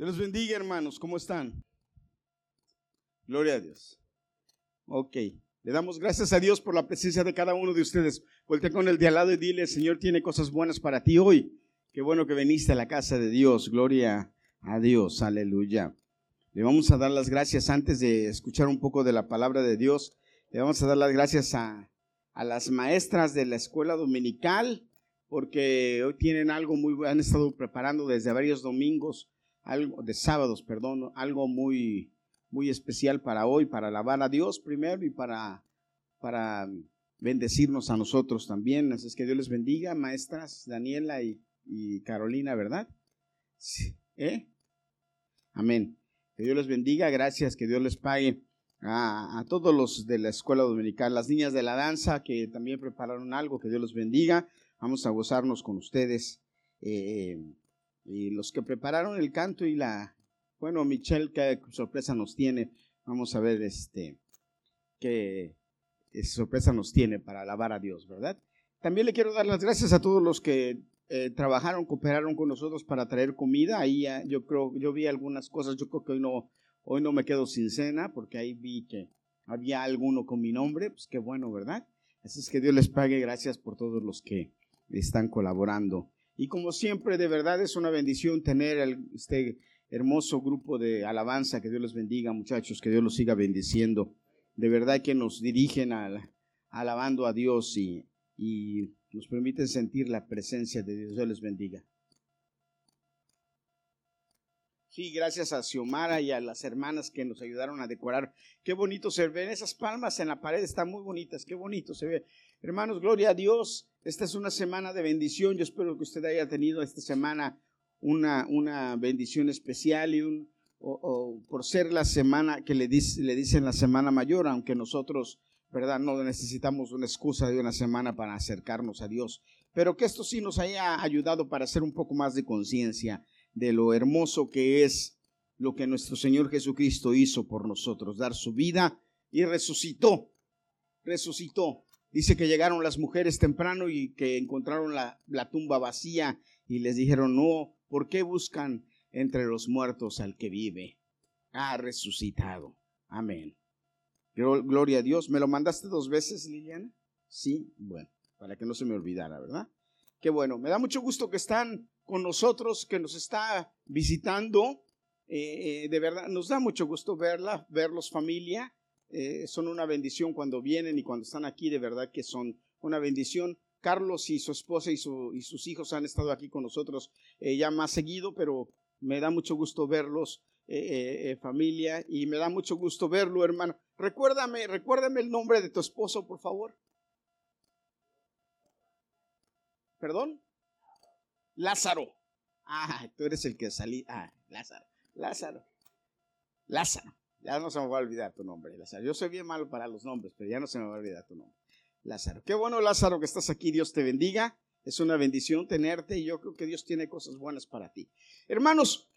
Dios los bendiga, hermanos. ¿Cómo están? Gloria a Dios. Ok. Le damos gracias a Dios por la presencia de cada uno de ustedes. Vuelta con el de al lado y dile, Señor tiene cosas buenas para ti hoy. Qué bueno que viniste a la casa de Dios. Gloria a Dios. Aleluya. Le vamos a dar las gracias antes de escuchar un poco de la palabra de Dios. Le vamos a dar las gracias a, a las maestras de la escuela dominical porque hoy tienen algo muy, han estado preparando desde varios domingos algo de sábados, perdón, algo muy, muy especial para hoy, para alabar a Dios primero y para, para bendecirnos a nosotros también. Así es que Dios les bendiga, maestras Daniela y, Carolina, ¿verdad? ¿Eh? Amén. Que Dios les bendiga, gracias, que Dios les pague a, a, todos los de la escuela dominical, las niñas de la danza que también prepararon algo, que Dios los bendiga. Vamos a gozarnos con ustedes. Eh, y los que prepararon el canto y la, bueno, Michelle, qué sorpresa nos tiene. Vamos a ver este, qué sorpresa nos tiene para alabar a Dios, ¿verdad? También le quiero dar las gracias a todos los que eh, trabajaron, cooperaron con nosotros para traer comida. Ahí yo creo, yo vi algunas cosas, yo creo que hoy no, hoy no me quedo sin cena, porque ahí vi que había alguno con mi nombre, pues qué bueno, ¿verdad? Así es que Dios les pague, gracias por todos los que están colaborando. Y como siempre, de verdad es una bendición tener este hermoso grupo de alabanza. Que Dios los bendiga, muchachos, que Dios los siga bendiciendo. De verdad que nos dirigen al, alabando a Dios y, y nos permiten sentir la presencia de Dios. Dios les bendiga. Sí, gracias a Xiomara y a las hermanas que nos ayudaron a decorar. Qué bonito se ven esas palmas en la pared, están muy bonitas, qué bonito se ve. Hermanos, gloria a Dios. Esta es una semana de bendición. Yo espero que usted haya tenido esta semana una, una bendición especial y un, o, por ser la semana que le, le dicen la semana mayor, aunque nosotros, ¿verdad? No necesitamos una excusa de una semana para acercarnos a Dios. Pero que esto sí nos haya ayudado para hacer un poco más de conciencia de lo hermoso que es lo que nuestro Señor Jesucristo hizo por nosotros, dar su vida y resucitó, resucitó. Dice que llegaron las mujeres temprano y que encontraron la, tumba vacía y les dijeron, no, ¿por qué buscan entre los muertos al que vive? Ha resucitado. Amén. Gloria a Dios. ¿Me lo mandaste dos veces, Liliana? Sí, bueno, para que no se me olvidara, ¿verdad? Qué bueno. Me da mucho gusto que están con nosotros, que nos está visitando. Eh, eh, de verdad, nos da mucho gusto verla, verlos familia. Eh, son una bendición cuando vienen y cuando están aquí, de verdad que son una bendición. Carlos y su esposa y, y sus hijos han estado aquí con nosotros ya más seguido, pero me da mucho gusto verlos, familia, y me da mucho gusto verlo, hermano. Recuérdame, recuérdame el nombre de tu esposo, por favor. ¿Perdón? Lázaro. Ah, tú eres el que salí. Ah, Lázaro. Lázaro. Lázaro. Ya no se me va a olvidar tu nombre, Lázaro. Yo soy bien malo para los nombres, pero ya no se me va a olvidar tu nombre. Lázaro. Qué bueno, Lázaro, que estás aquí. Dios te bendiga. Es una bendición tenerte y yo creo que Dios tiene cosas buenas para ti. Hermanos,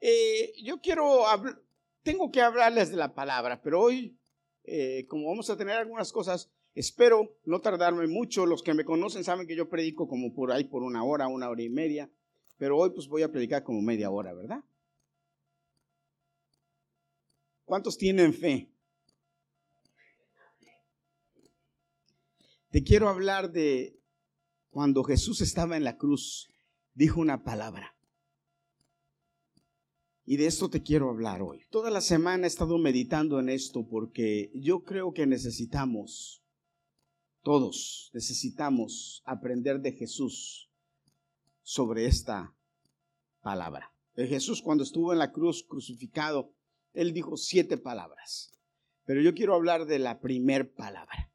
eh, yo quiero hablar, tengo que hablarles de la palabra, pero hoy, eh, como vamos a tener algunas cosas, Espero no tardarme mucho. Los que me conocen saben que yo predico como por ahí por una hora, una hora y media. Pero hoy pues voy a predicar como media hora, ¿verdad? ¿Cuántos tienen fe? Te quiero hablar de cuando Jesús estaba en la cruz, dijo una palabra. Y de esto te quiero hablar hoy. Toda la semana he estado meditando en esto porque yo creo que necesitamos todos necesitamos aprender de Jesús sobre esta palabra. Jesús cuando estuvo en la cruz crucificado, él dijo siete palabras. Pero yo quiero hablar de la primer palabra,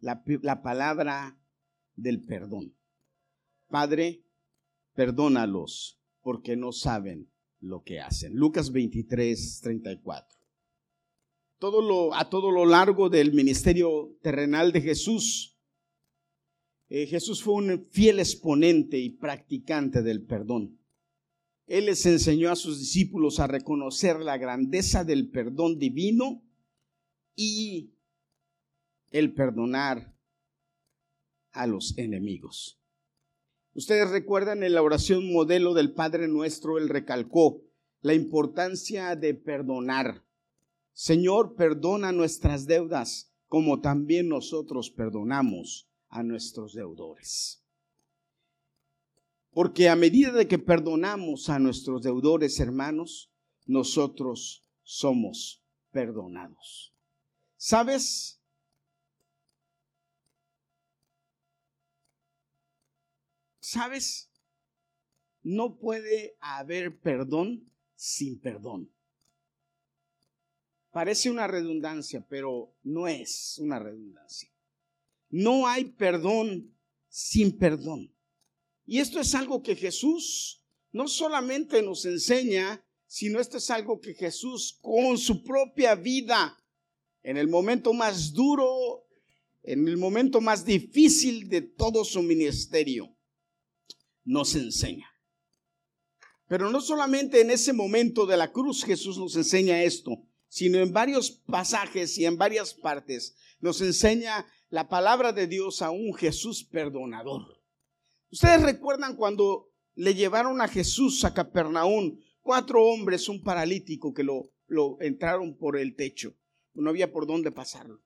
la, la palabra del perdón. Padre, perdónalos porque no saben lo que hacen. Lucas 23, 34 todo lo, a todo lo largo del ministerio terrenal de Jesús, eh, Jesús fue un fiel exponente y practicante del perdón. Él les enseñó a sus discípulos a reconocer la grandeza del perdón divino y el perdonar a los enemigos. Ustedes recuerdan en la oración modelo del Padre Nuestro, él recalcó, la importancia de perdonar. Señor, perdona nuestras deudas como también nosotros perdonamos a nuestros deudores. Porque a medida de que perdonamos a nuestros deudores, hermanos, nosotros somos perdonados. ¿Sabes? ¿Sabes? No puede haber perdón sin perdón. Parece una redundancia, pero no es una redundancia. No hay perdón sin perdón. Y esto es algo que Jesús no solamente nos enseña, sino esto es algo que Jesús con su propia vida, en el momento más duro, en el momento más difícil de todo su ministerio, nos enseña. Pero no solamente en ese momento de la cruz Jesús nos enseña esto, sino en varios pasajes y en varias partes nos enseña la palabra de Dios a un Jesús perdonador. Ustedes recuerdan cuando le llevaron a Jesús a Capernaum, cuatro hombres, un paralítico que lo, lo entraron por el techo, no había por dónde pasarlo.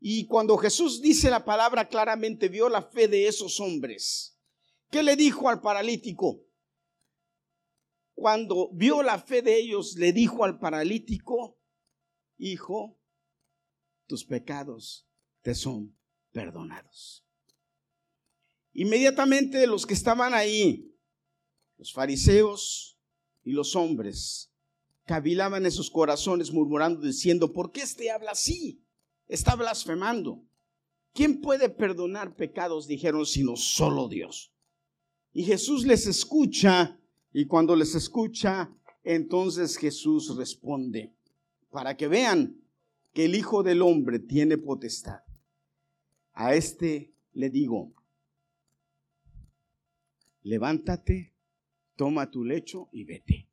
Y cuando Jesús dice la palabra claramente, vio la fe de esos hombres. ¿Qué le dijo al paralítico? Cuando vio la fe de ellos, le dijo al paralítico, hijo, tus pecados te son perdonados. Inmediatamente los que estaban ahí, los fariseos y los hombres, cavilaban en sus corazones murmurando, diciendo, ¿por qué este habla así? Está blasfemando. ¿Quién puede perdonar pecados? Dijeron, sino solo Dios. Y Jesús les escucha y cuando les escucha, entonces Jesús responde, para que vean que el Hijo del Hombre tiene potestad. A este le digo, levántate, toma tu lecho y vete.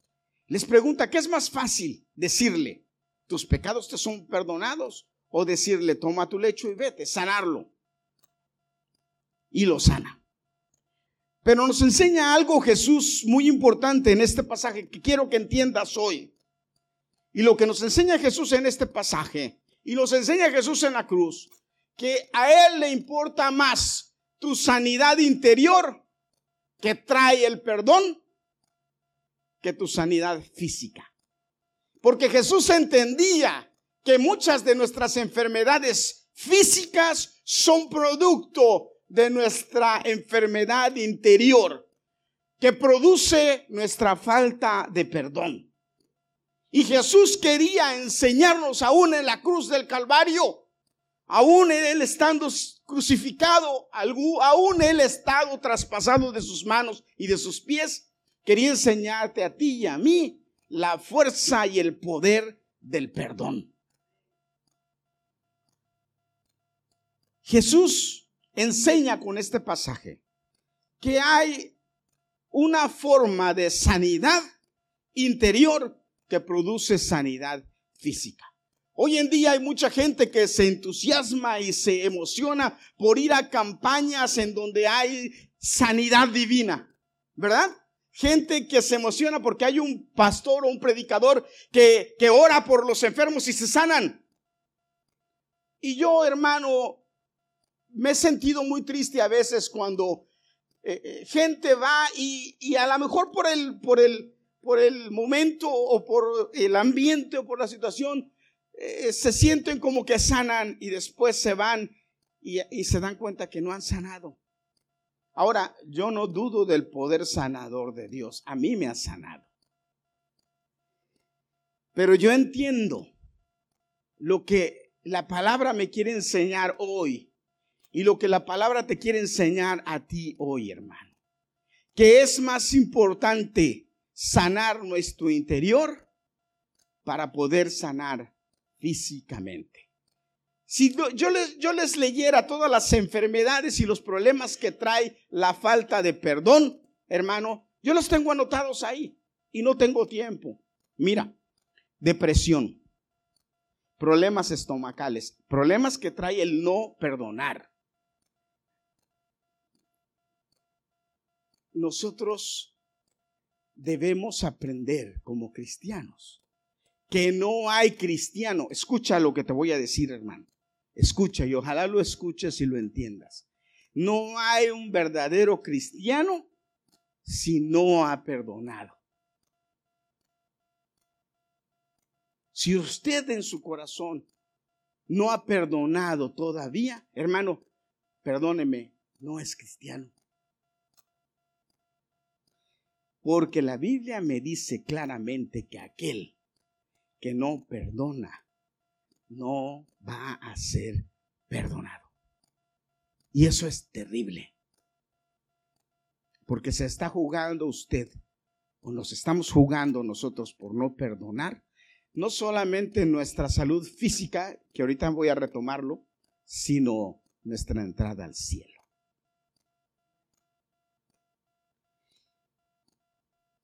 Les pregunta, ¿qué es más fácil decirle? ¿Tus pecados te son perdonados? O decirle, toma tu lecho y vete, sanarlo. Y lo sana. Pero nos enseña algo Jesús muy importante en este pasaje que quiero que entiendas hoy. Y lo que nos enseña Jesús en este pasaje, y nos enseña Jesús en la cruz, que a Él le importa más tu sanidad interior que trae el perdón que tu sanidad física. Porque Jesús entendía que muchas de nuestras enfermedades físicas son producto de nuestra enfermedad interior que produce nuestra falta de perdón. Y Jesús quería enseñarnos aún en la cruz del Calvario, aún él estando crucificado, aún él estado traspasado de sus manos y de sus pies, quería enseñarte a ti y a mí la fuerza y el poder del perdón. Jesús enseña con este pasaje que hay una forma de sanidad interior que produce sanidad física. Hoy en día hay mucha gente que se entusiasma y se emociona por ir a campañas en donde hay sanidad divina, ¿verdad? Gente que se emociona porque hay un pastor o un predicador que, que ora por los enfermos y se sanan. Y yo, hermano, me he sentido muy triste a veces cuando eh, eh, gente va y, a lo mejor por el, por, el, por el momento o por el ambiente o por la situación, eh, se sienten como que sanan y después se van y, y se dan cuenta que no han sanado. Ahora, yo no dudo del poder sanador de Dios. A mí me ha sanado. Pero yo entiendo lo que la palabra me quiere enseñar hoy y lo que la palabra te quiere enseñar a ti hoy, hermano. Que es más importante sanar nuestro interior para poder sanar físicamente. Si yo les, yo les leyera todas las enfermedades y los problemas que trae la falta de perdón, hermano, yo los tengo anotados ahí y no tengo tiempo. Mira, depresión, problemas estomacales, problemas que trae el no perdonar, nosotros debemos aprender como cristianos que no hay cristiano. Escucha lo que te voy a decir, hermano. Escucha y ojalá lo escuches y lo entiendas. No hay un verdadero cristiano si no ha perdonado. Si usted en su corazón no ha perdonado todavía, hermano, perdóneme, no es cristiano. Porque la Biblia me dice claramente que aquel que no perdona no va a ser perdonado. Y eso es terrible. Porque se está jugando usted, o nos estamos jugando nosotros por no perdonar, no solamente nuestra salud física, que ahorita voy a retomarlo, sino nuestra entrada al cielo.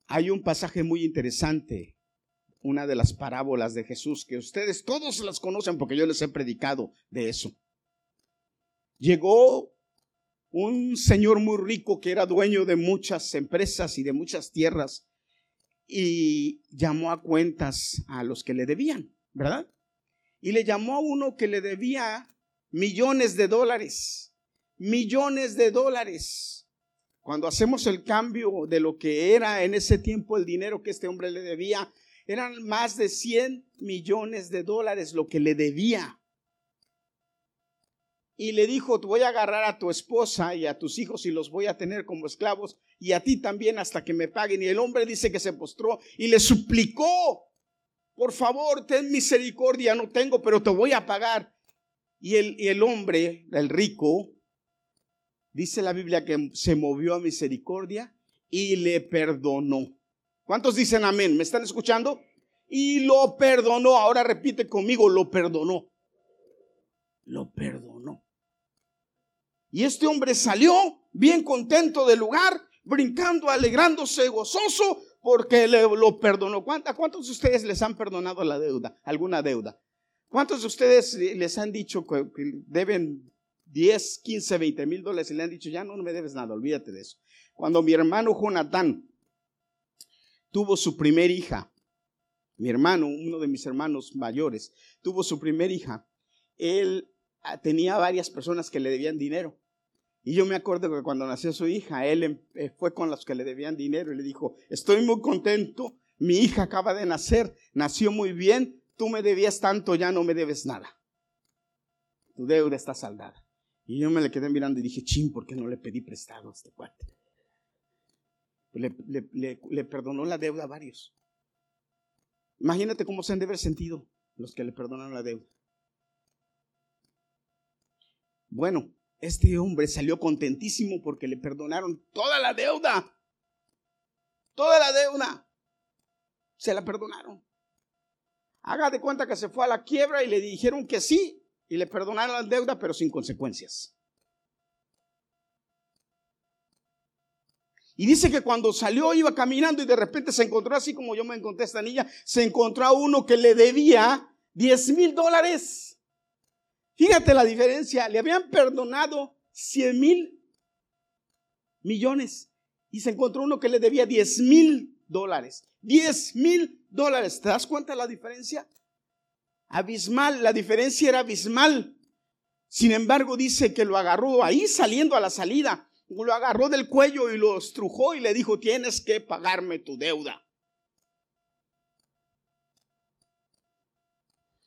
Hay un pasaje muy interesante, una de las parábolas de Jesús, que ustedes todos las conocen porque yo les he predicado de eso. Llegó un señor muy rico que era dueño de muchas empresas y de muchas tierras y llamó a cuentas a los que le debían, ¿verdad? Y le llamó a uno que le debía millones de dólares, millones de dólares. Cuando hacemos el cambio de lo que era en ese tiempo el dinero que este hombre le debía, eran más de 100 millones de dólares lo que le debía. Y le dijo, te voy a agarrar a tu esposa y a tus hijos y los voy a tener como esclavos y a ti también hasta que me paguen. Y el hombre dice que se postró y le suplicó, por favor, ten misericordia, no tengo, pero te voy a pagar. Y el, y el hombre, el rico, dice la Biblia que se movió a misericordia y le perdonó. ¿Cuántos dicen amén? ¿Me están escuchando? Y lo perdonó. Ahora repite conmigo, lo perdonó. Lo perdonó. Y este hombre salió bien contento del lugar, brincando, alegrándose, gozoso, porque le, lo perdonó. ¿Cuántos de ustedes les han perdonado la deuda? ¿Alguna deuda? ¿Cuántos de ustedes les han dicho que deben 10, 15, 20 mil dólares y le han dicho, ya no, me debes nada, olvídate de eso. Cuando mi hermano Jonathan tuvo su primer hija, mi hermano, uno de mis hermanos mayores, tuvo su primer hija, él ah, tenía varias personas que le debían dinero. Y yo me acuerdo que cuando nació su hija, él em, eh, fue con los que le debían dinero y le dijo, estoy muy contento, mi hija acaba de nacer, nació muy bien, tú me debías tanto, ya no me debes nada. Tu deuda está saldada. Y yo me le quedé mirando y dije, ching, ¿por qué no le pedí prestado a este cuate? Le, perdonó la deuda a varios. Imagínate cómo se han de haber sentido los que le perdonaron la deuda. Bueno, este hombre salió contentísimo porque le perdonaron toda la deuda. Toda la deuda. Se la perdonaron. Haga de cuenta que se fue a la quiebra y le dijeron que sí, y le perdonaron la deuda, pero sin consecuencias. Y dice que cuando salió iba caminando y de repente se encontró así como yo me encontré esta niña, se encontró a uno que le debía 10 mil dólares. Fíjate la diferencia, le habían perdonado 100 mil millones y se encontró uno que le debía 10 mil dólares. 10 mil dólares, ¿te das cuenta de la diferencia? Abismal, la diferencia era abismal. Sin embargo, dice que lo agarró ahí saliendo a la salida, lo agarró del cuello y lo estrujó y le dijo, tienes que pagarme tu deuda.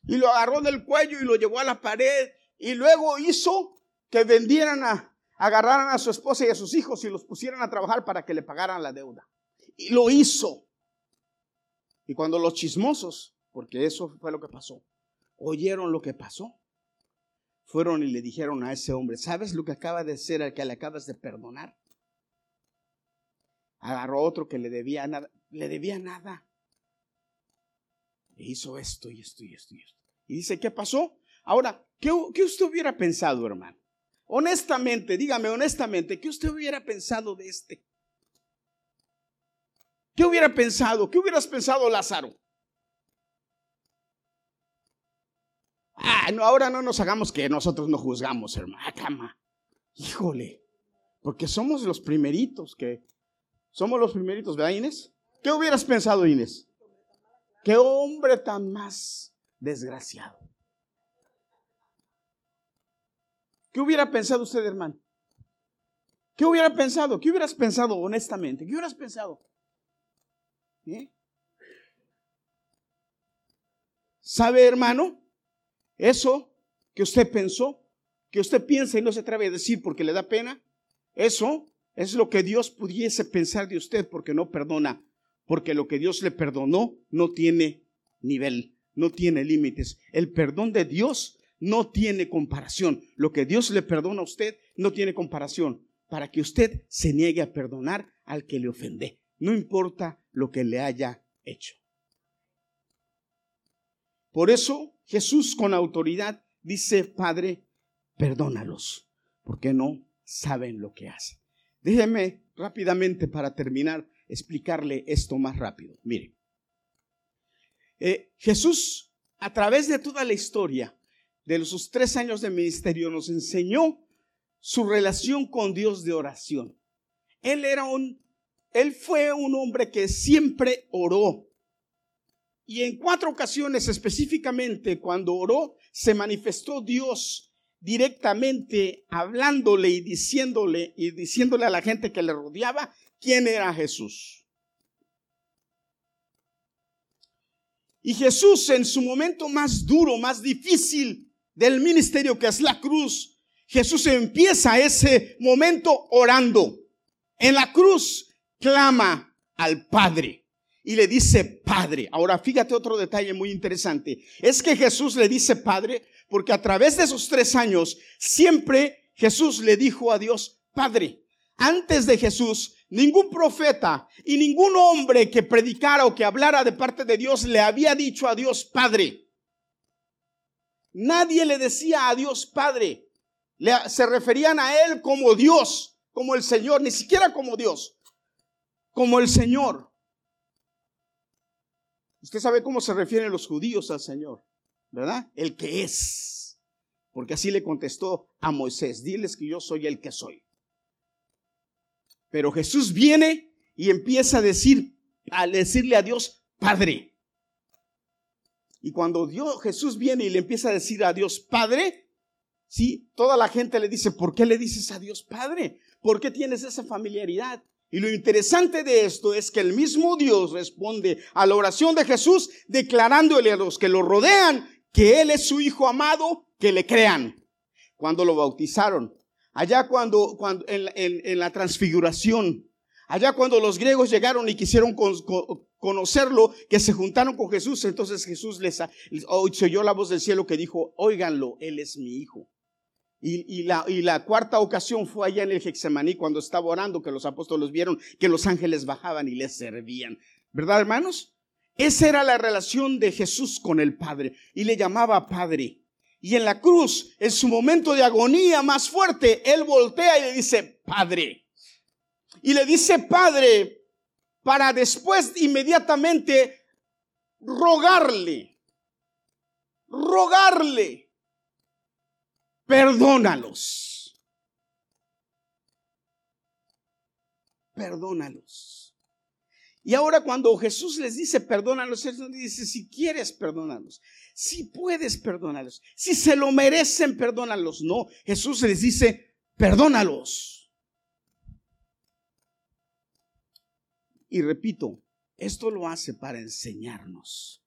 Y lo agarró del cuello y lo llevó a la pared y luego hizo que vendieran a, agarraran a su esposa y a sus hijos y los pusieran a trabajar para que le pagaran la deuda. Y lo hizo. Y cuando los chismosos, porque eso fue lo que pasó, oyeron lo que pasó, fueron y le dijeron a ese hombre, ¿sabes lo que acaba de ser al que le acabas de perdonar? Agarró otro que le debía nada, le debía nada. E hizo esto y esto y esto y esto. Y dice, ¿qué pasó? Ahora, ¿qué, ¿qué usted hubiera pensado, hermano? Honestamente, dígame honestamente, ¿qué usted hubiera pensado de este? ¿Qué hubiera pensado? ¿Qué hubieras pensado, Lázaro? Ah, no, ahora no nos hagamos que nosotros no juzgamos, hermano. Ah. Híjole. Porque somos los primeritos que. Somos los primeritos, ¿verdad, Inés? ¿Qué hubieras pensado, Inés? Qué hombre tan más desgraciado. ¿Qué hubiera pensado usted, hermano? ¿Qué hubiera pensado? ¿Qué hubieras pensado honestamente? ¿Qué hubieras pensado? ¿Eh? ¿Sabe, hermano? Eso que usted pensó, que usted piensa y no se atreve a decir porque le da pena, eso es lo que Dios pudiese pensar de usted porque no perdona, porque lo que Dios le perdonó no tiene nivel, no tiene límites. El perdón de Dios no tiene comparación. Lo que Dios le perdona a usted no tiene comparación para que usted se niegue a perdonar al que le ofende, no importa lo que le haya hecho. Por eso Jesús con autoridad dice, Padre, perdónalos, porque no saben lo que hacen. Déjeme rápidamente para terminar explicarle esto más rápido. Mire, eh, Jesús a través de toda la historia de sus tres años de ministerio nos enseñó su relación con Dios de oración. Él era un, él fue un hombre que siempre oró. Y en cuatro ocasiones específicamente cuando oró, se manifestó Dios directamente hablándole y diciéndole y diciéndole a la gente que le rodeaba quién era Jesús. Y Jesús en su momento más duro, más difícil del ministerio que es la cruz, Jesús empieza ese momento orando. En la cruz clama al Padre y le dice Padre. Ahora fíjate otro detalle muy interesante. Es que Jesús le dice Padre porque a través de esos tres años siempre Jesús le dijo a Dios Padre. Antes de Jesús, ningún profeta y ningún hombre que predicara o que hablara de parte de Dios le había dicho a Dios Padre. Nadie le decía a Dios Padre se referían a Él como Dios, como el Señor, ni siquiera como Dios, como el Señor. Usted sabe cómo se refieren los judíos al Señor, ¿verdad? El que es. Porque así le contestó a Moisés, diles que yo soy el que soy. Pero Jesús viene y empieza a decir, a decirle a Dios, Padre. Y cuando Dios, Jesús viene y le empieza a decir a Dios, Padre, Sí, toda la gente le dice, ¿por qué le dices a Dios Padre? ¿Por qué tienes esa familiaridad? Y lo interesante de esto es que el mismo Dios responde a la oración de Jesús declarándole a los que lo rodean que Él es su Hijo amado, que le crean. Cuando lo bautizaron, allá cuando, en, la transfiguración, allá cuando los griegos llegaron y quisieron conocerlo, que se juntaron con Jesús, entonces Jesús les, se oyó la voz del cielo que dijo, óiganlo, Él es mi Hijo. Y, la, y, la, cuarta ocasión fue allá en el Hexemaní cuando estaba orando que los apóstoles vieron que los ángeles bajaban y les servían. ¿Verdad, hermanos? Esa era la relación de Jesús con el Padre y le llamaba Padre. Y en la cruz, en su momento de agonía más fuerte, él voltea y le dice, Padre. Y le dice, Padre, para después inmediatamente rogarle, rogarle perdónalos. Perdónalos. Y ahora cuando Jesús les dice perdónalos, Él dice, si quieres, perdónalos. Si puedes, perdónalos. Si se lo merecen, perdónalos. No, Jesús les dice, perdónalos. Y repito, esto lo hace para enseñarnos.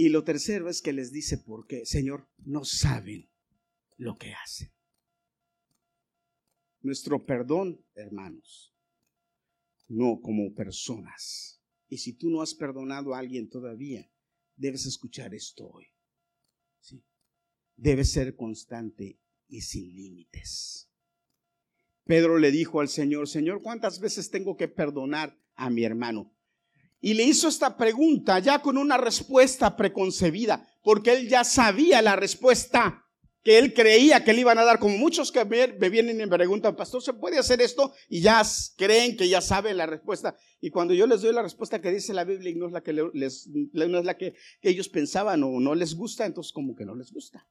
Y lo tercero es que les dice por qué, Señor, no saben lo que hacen. Nuestro perdón, hermanos, no como personas. Y si tú no has perdonado a alguien todavía, debes escuchar esto hoy. ¿sí? Debes ser constante y sin límites. Pedro le dijo al Señor, Señor, ¿cuántas veces tengo que perdonar a mi hermano? Y le hizo esta pregunta ya con una respuesta preconcebida, porque él ya sabía la respuesta que él creía que le iban a dar, como muchos que me vienen y me preguntan, pastor, ¿se puede hacer esto? Y ya creen que ya saben la respuesta. Y cuando yo les doy la respuesta que dice la Biblia y no es la que, es la que, ellos pensaban o no les gusta, entonces como que no les gusta.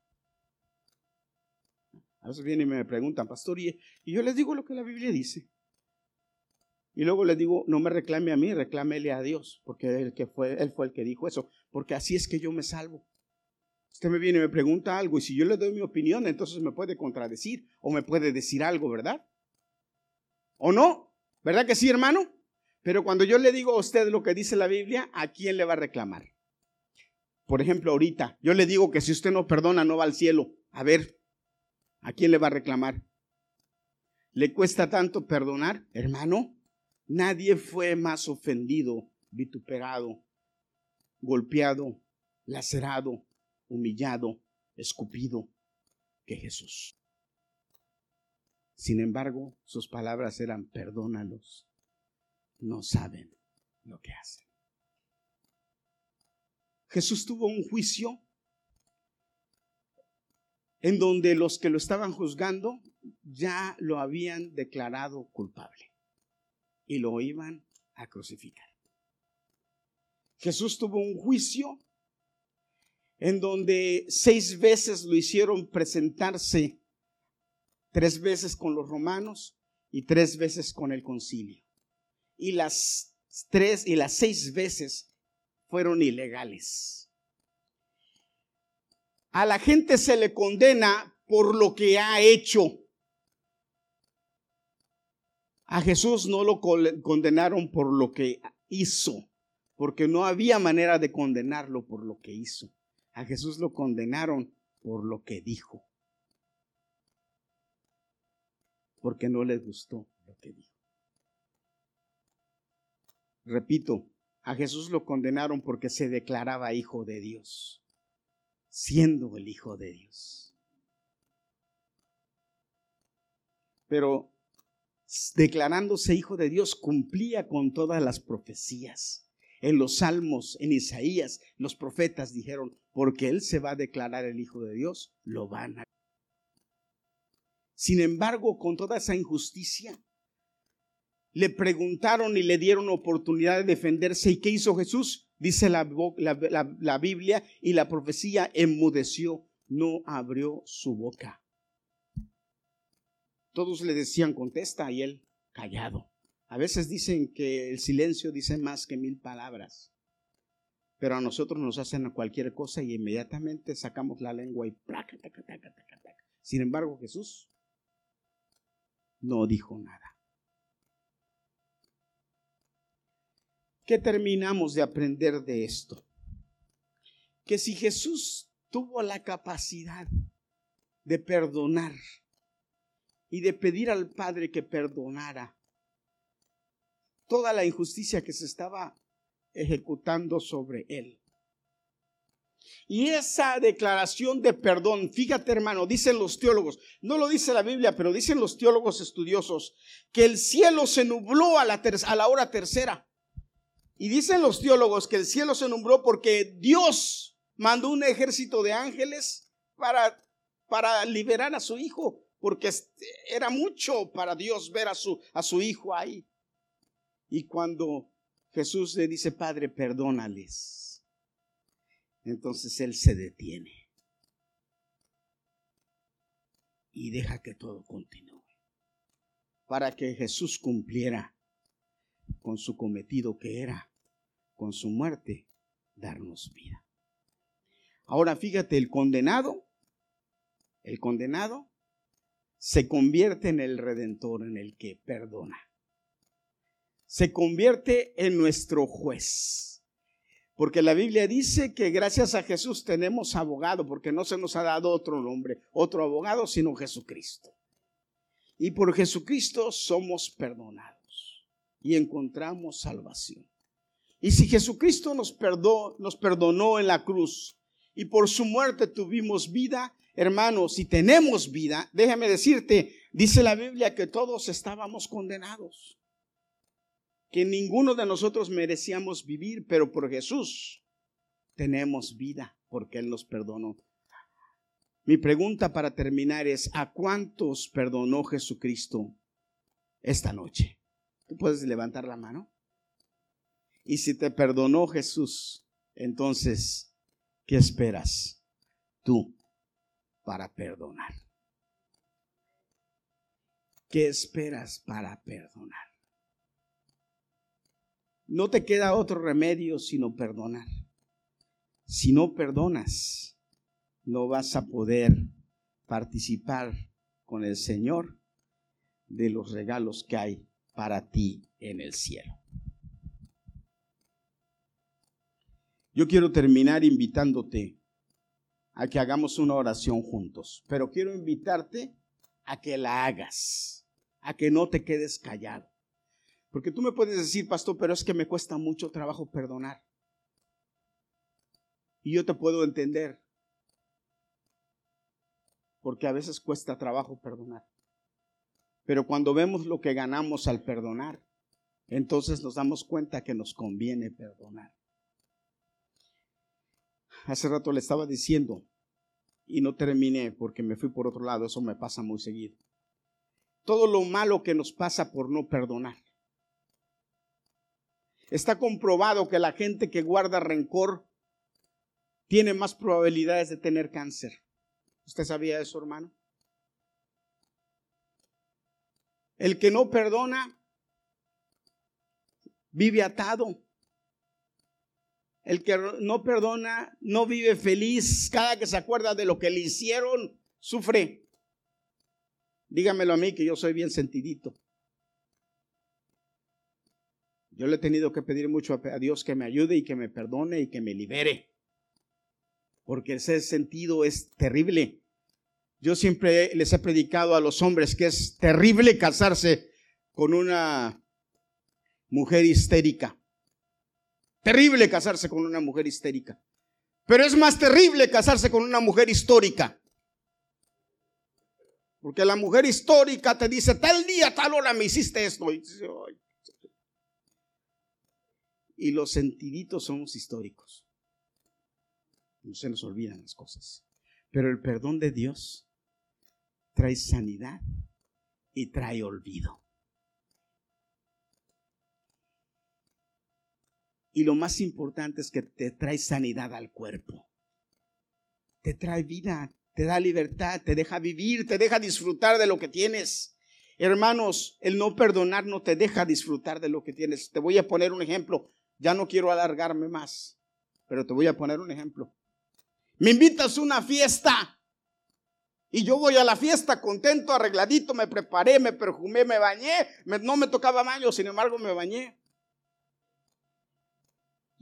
A veces vienen y me preguntan, pastor, y yo les digo lo que la Biblia dice. Y luego le digo, no me reclame a mí, reclámele a Dios, porque él, que fue, él fue el que dijo eso, porque así es que yo me salvo. Usted me viene y me pregunta algo y si yo le doy mi opinión, entonces me puede contradecir o me puede decir algo, ¿verdad? ¿O no? ¿Verdad que sí, hermano? Pero cuando yo le digo a usted lo que dice la Biblia, ¿a quién le va a reclamar? Por ejemplo, ahorita, yo le digo que si usted no perdona, no va al cielo. A ver, ¿a quién le va a reclamar? ¿Le cuesta tanto perdonar, hermano? Nadie fue más ofendido, vituperado, golpeado, lacerado, humillado, escupido que Jesús. Sin embargo, sus palabras eran, perdónalos, no saben lo que hacen. Jesús tuvo un juicio en donde los que lo estaban juzgando ya lo habían declarado culpable y lo iban a crucificar. Jesús tuvo un juicio en donde seis veces lo hicieron presentarse, tres veces con los romanos y tres veces con el concilio. Y las tres y las seis veces fueron ilegales. A la gente se le condena por lo que ha hecho. A Jesús no lo condenaron por lo que hizo, porque no había manera de condenarlo por lo que hizo. A Jesús lo condenaron por lo que dijo. Porque no les gustó lo que dijo. Repito, a Jesús lo condenaron porque se declaraba hijo de Dios, siendo el hijo de Dios. Pero declarándose hijo de Dios cumplía con todas las profecías. En los salmos, en Isaías, los profetas dijeron, porque Él se va a declarar el Hijo de Dios, lo van a. Sin embargo, con toda esa injusticia, le preguntaron y le dieron oportunidad de defenderse. ¿Y qué hizo Jesús? Dice la, la, Biblia y la profecía enmudeció, no abrió su boca. Todos le decían, contesta, y él callado. A veces dicen que el silencio dice más que mil palabras. Pero a nosotros nos hacen cualquier cosa y inmediatamente sacamos la lengua y Sin embargo, Jesús no dijo nada. ¿Qué terminamos de aprender de esto? Que si Jesús tuvo la capacidad de perdonar y de pedir al Padre que perdonara toda la injusticia que se estaba ejecutando sobre él. Y esa declaración de perdón, fíjate hermano, dicen los teólogos, no lo dice la Biblia, pero dicen los teólogos estudiosos, que el cielo se nubló a la, a la hora tercera. Y dicen los teólogos que el cielo se nubló porque Dios mandó un ejército de ángeles para, para liberar a su hijo, porque era mucho para Dios ver a su, a su hijo ahí. Y cuando Jesús le dice, Padre, perdónales. Entonces Él se detiene y deja que todo continúe. Para que Jesús cumpliera con su cometido que era, con su muerte, darnos vida. Ahora fíjate, el condenado, el condenado se convierte en el redentor, en el que perdona se convierte en nuestro juez. Porque la Biblia dice que gracias a Jesús tenemos abogado, porque no se nos ha dado otro nombre, otro abogado, sino Jesucristo. Y por Jesucristo somos perdonados y encontramos salvación. Y si Jesucristo nos, nos perdonó en la cruz y por su muerte tuvimos vida, hermanos, si tenemos vida, déjame decirte, dice la Biblia que todos estábamos condenados que ninguno de nosotros merecíamos vivir, pero por Jesús tenemos vida porque Él nos perdonó. Mi pregunta para terminar es, ¿a cuántos perdonó Jesucristo esta noche? ¿Tú puedes levantar la mano? Y si te perdonó Jesús, entonces, ¿qué esperas tú para perdonar? ¿Qué esperas para perdonar? no te queda otro remedio sino perdonar. Si no perdonas, no vas a poder participar con el Señor de los regalos que hay para ti en el cielo. Yo quiero terminar invitándote a que hagamos una oración juntos, pero quiero invitarte a que la hagas, a que no te quedes callado. Porque tú me puedes decir, pastor, pero es que me cuesta mucho trabajo perdonar. Y yo te puedo entender, porque a veces cuesta trabajo perdonar. Pero cuando vemos lo que ganamos al perdonar, entonces nos damos cuenta que nos conviene perdonar. Hace rato le estaba diciendo, y no terminé porque me fui por otro lado, eso me pasa muy seguido. Todo lo malo que nos pasa por no perdonar. Está comprobado que la gente que guarda rencor tiene más probabilidades de tener cáncer. ¿Usted sabía eso, hermano? El que no perdona vive atado. El que no perdona no vive feliz. Cada que se acuerda de lo que le hicieron, sufre. Dígamelo a mí que yo soy bien sentidito. Yo le he tenido que pedir mucho a Dios que me ayude y que me perdone y que me libere. Porque ese sentido es terrible. Yo siempre les he predicado a los hombres que es terrible casarse con una mujer histérica. Terrible casarse con una mujer histérica. Pero es más terrible casarse con una mujer histórica. Porque la mujer histórica te dice, tal día, tal hora me hiciste esto. Y los sentiditos somos históricos. No se nos olvidan las cosas. Pero el perdón de Dios trae sanidad y trae olvido. Y lo más importante es que te trae sanidad al cuerpo. Te trae vida, te da libertad, te deja vivir, te deja disfrutar de lo que tienes. Hermanos, el no perdonar no te deja disfrutar de lo que tienes. Te voy a poner un ejemplo. Ya no quiero alargarme más, pero te voy a poner un ejemplo. Me invitas a una fiesta y yo voy a la fiesta contento, arregladito, me preparé, me perfumé, me bañé. no me tocaba baño, sin embargo me bañé.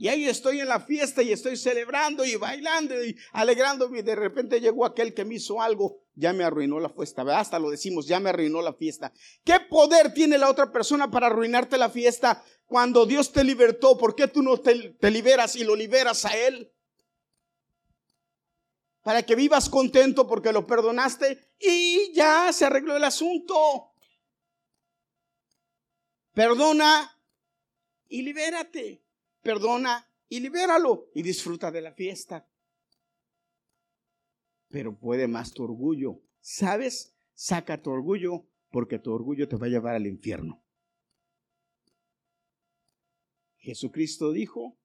Y ahí estoy en la fiesta y estoy celebrando y bailando y alegrándome. Y de repente llegó aquel que me hizo algo, ya me arruinó la fiesta. Hasta lo decimos, ya me arruinó la fiesta. ¿Qué poder tiene la otra persona para arruinarte la fiesta cuando Dios te libertó? ¿Por qué tú no te, te liberas y lo liberas a Él? para que vivas contento porque lo perdonaste y ya se arregló el asunto. Perdona y libérate. Perdona y libéralo y disfruta de la fiesta. Pero puede más tu orgullo. ¿Sabes? Saca tu orgullo porque tu orgullo te va a llevar al infierno. Jesucristo dijo,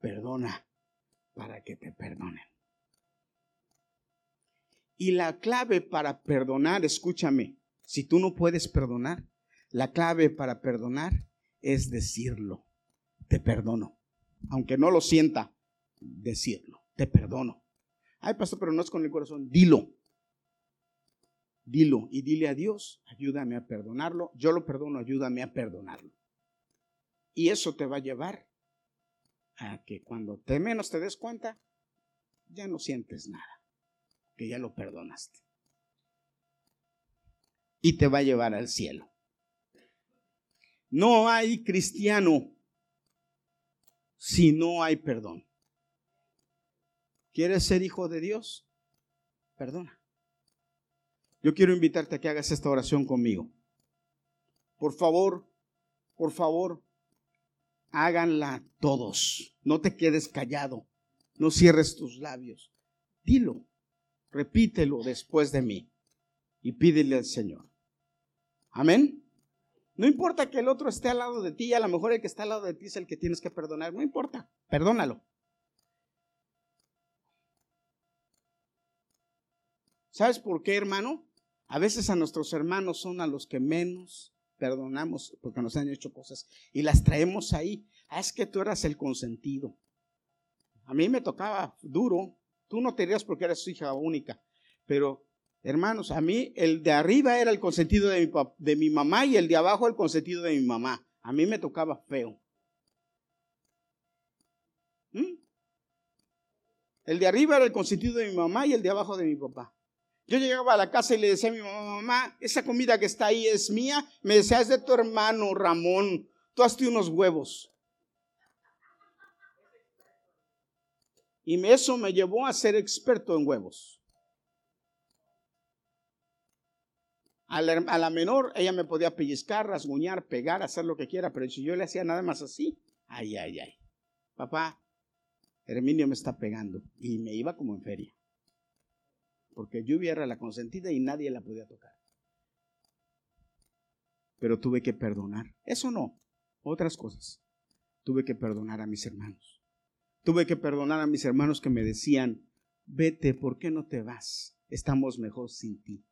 perdona para que te perdonen. Y la clave para perdonar, escúchame, si tú no puedes perdonar, la clave para perdonar es decirlo. Te perdono. Aunque no lo sienta, decirlo. Te perdono. Ay, pastor, pero no es con el corazón. Dilo. Dilo y dile a Dios, ayúdame a perdonarlo. Yo lo perdono, ayúdame a perdonarlo. Y eso te va a llevar a que cuando te menos te des cuenta, ya no sientes nada que ya lo perdonaste. Y te va a llevar al cielo. No hay cristiano si no hay perdón. ¿Quieres ser hijo de Dios? Perdona. Yo quiero invitarte a que hagas esta oración conmigo. Por favor, por favor, háganla todos. No te quedes callado. No cierres tus labios. Dilo repítelo después de mí y pídele al Señor. Amén. No importa que el otro esté al lado de ti, a lo mejor el que está al lado de ti es el que tienes que perdonar, no importa, perdónalo. ¿Sabes por qué, hermano? A veces a nuestros hermanos son a los que menos perdonamos porque nos han hecho cosas y las traemos ahí. Ah, es que tú eras el consentido. A mí me tocaba duro. Tú no te dirías porque eras su hija única. Pero, hermanos, a mí el de arriba era el consentido de mi, de mi mamá y el de abajo el consentido de mi mamá. A mí me tocaba feo. ¿Mm? El de arriba era el consentido de mi mamá y el de abajo de mi papá. Yo llegaba a la casa y le decía a mi mamá, mamá, esa comida que está ahí es mía. Me decía, es de tu hermano Ramón. Tú hazte unos huevos. Y eso me llevó a ser experto en huevos. A la, menor, ella me podía pellizcar, rasguñar, pegar, hacer lo que quiera, pero si yo le hacía nada más así, ay, ay, ay. Papá, Herminio me está pegando. Y me iba como en feria. Porque lluvia era la consentida y nadie la podía tocar. Pero tuve que perdonar. Eso no, otras cosas. Tuve que perdonar a mis hermanos. Tuve que perdonar a mis hermanos que me decían, vete, ¿por qué no te vas? Estamos mejor sin ti.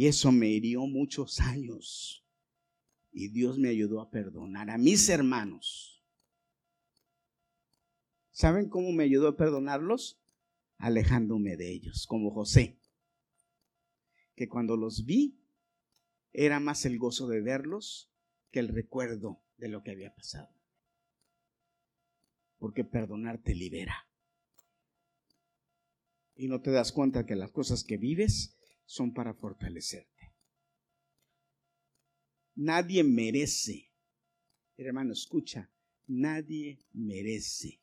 Y eso me hirió muchos años. Y Dios me ayudó a perdonar a mis hermanos ¿Saben cómo me ayudó a perdonarlos? Alejándome de ellos, como José, que cuando los vi era más el gozo de verlos que el recuerdo de lo que había pasado. Porque perdonar te libera. Y no te das cuenta que las cosas que vives son para fortalecerte. Nadie merece, hermano, escucha, nadie merece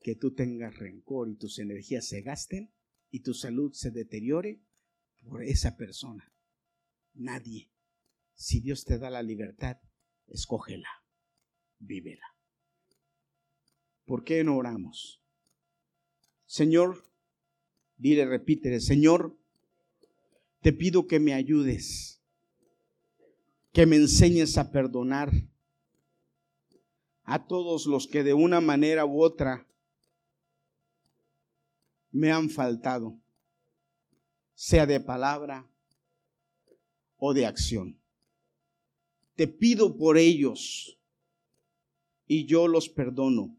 que tú tengas rencor y tus energías se gasten y tu salud se deteriore por esa persona. Nadie. Si Dios te da la libertad, escógela, vívela. ¿Por qué no oramos? Señor, dile, repítele, Señor, te pido que me ayudes, que me enseñes a perdonar a todos los que de una manera u otra me han faltado, sea de palabra o de acción. Te pido por ellos y yo los perdono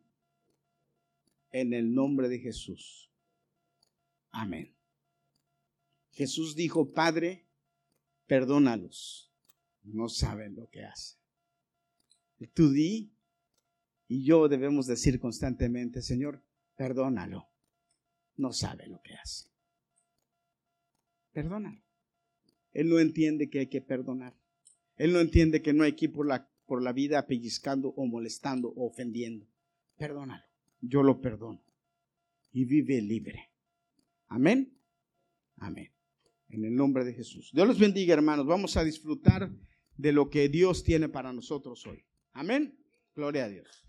en el nombre de Jesús. Amén. Jesús dijo, Padre, perdónalos, no saben lo que hacen. Tú di y yo debemos decir constantemente, Señor, perdónalo no sabe lo que hace. Perdónalo. Él no entiende que hay que perdonar. Él no entiende que no hay que ir por la, por la vida pellizcando o molestando o ofendiendo. Perdónalo. Yo lo perdono. Y vive libre. Amén. Amén. En el nombre de Jesús. Dios los bendiga, hermanos. Vamos a disfrutar de lo que Dios tiene para nosotros hoy. Amén. Gloria a Dios.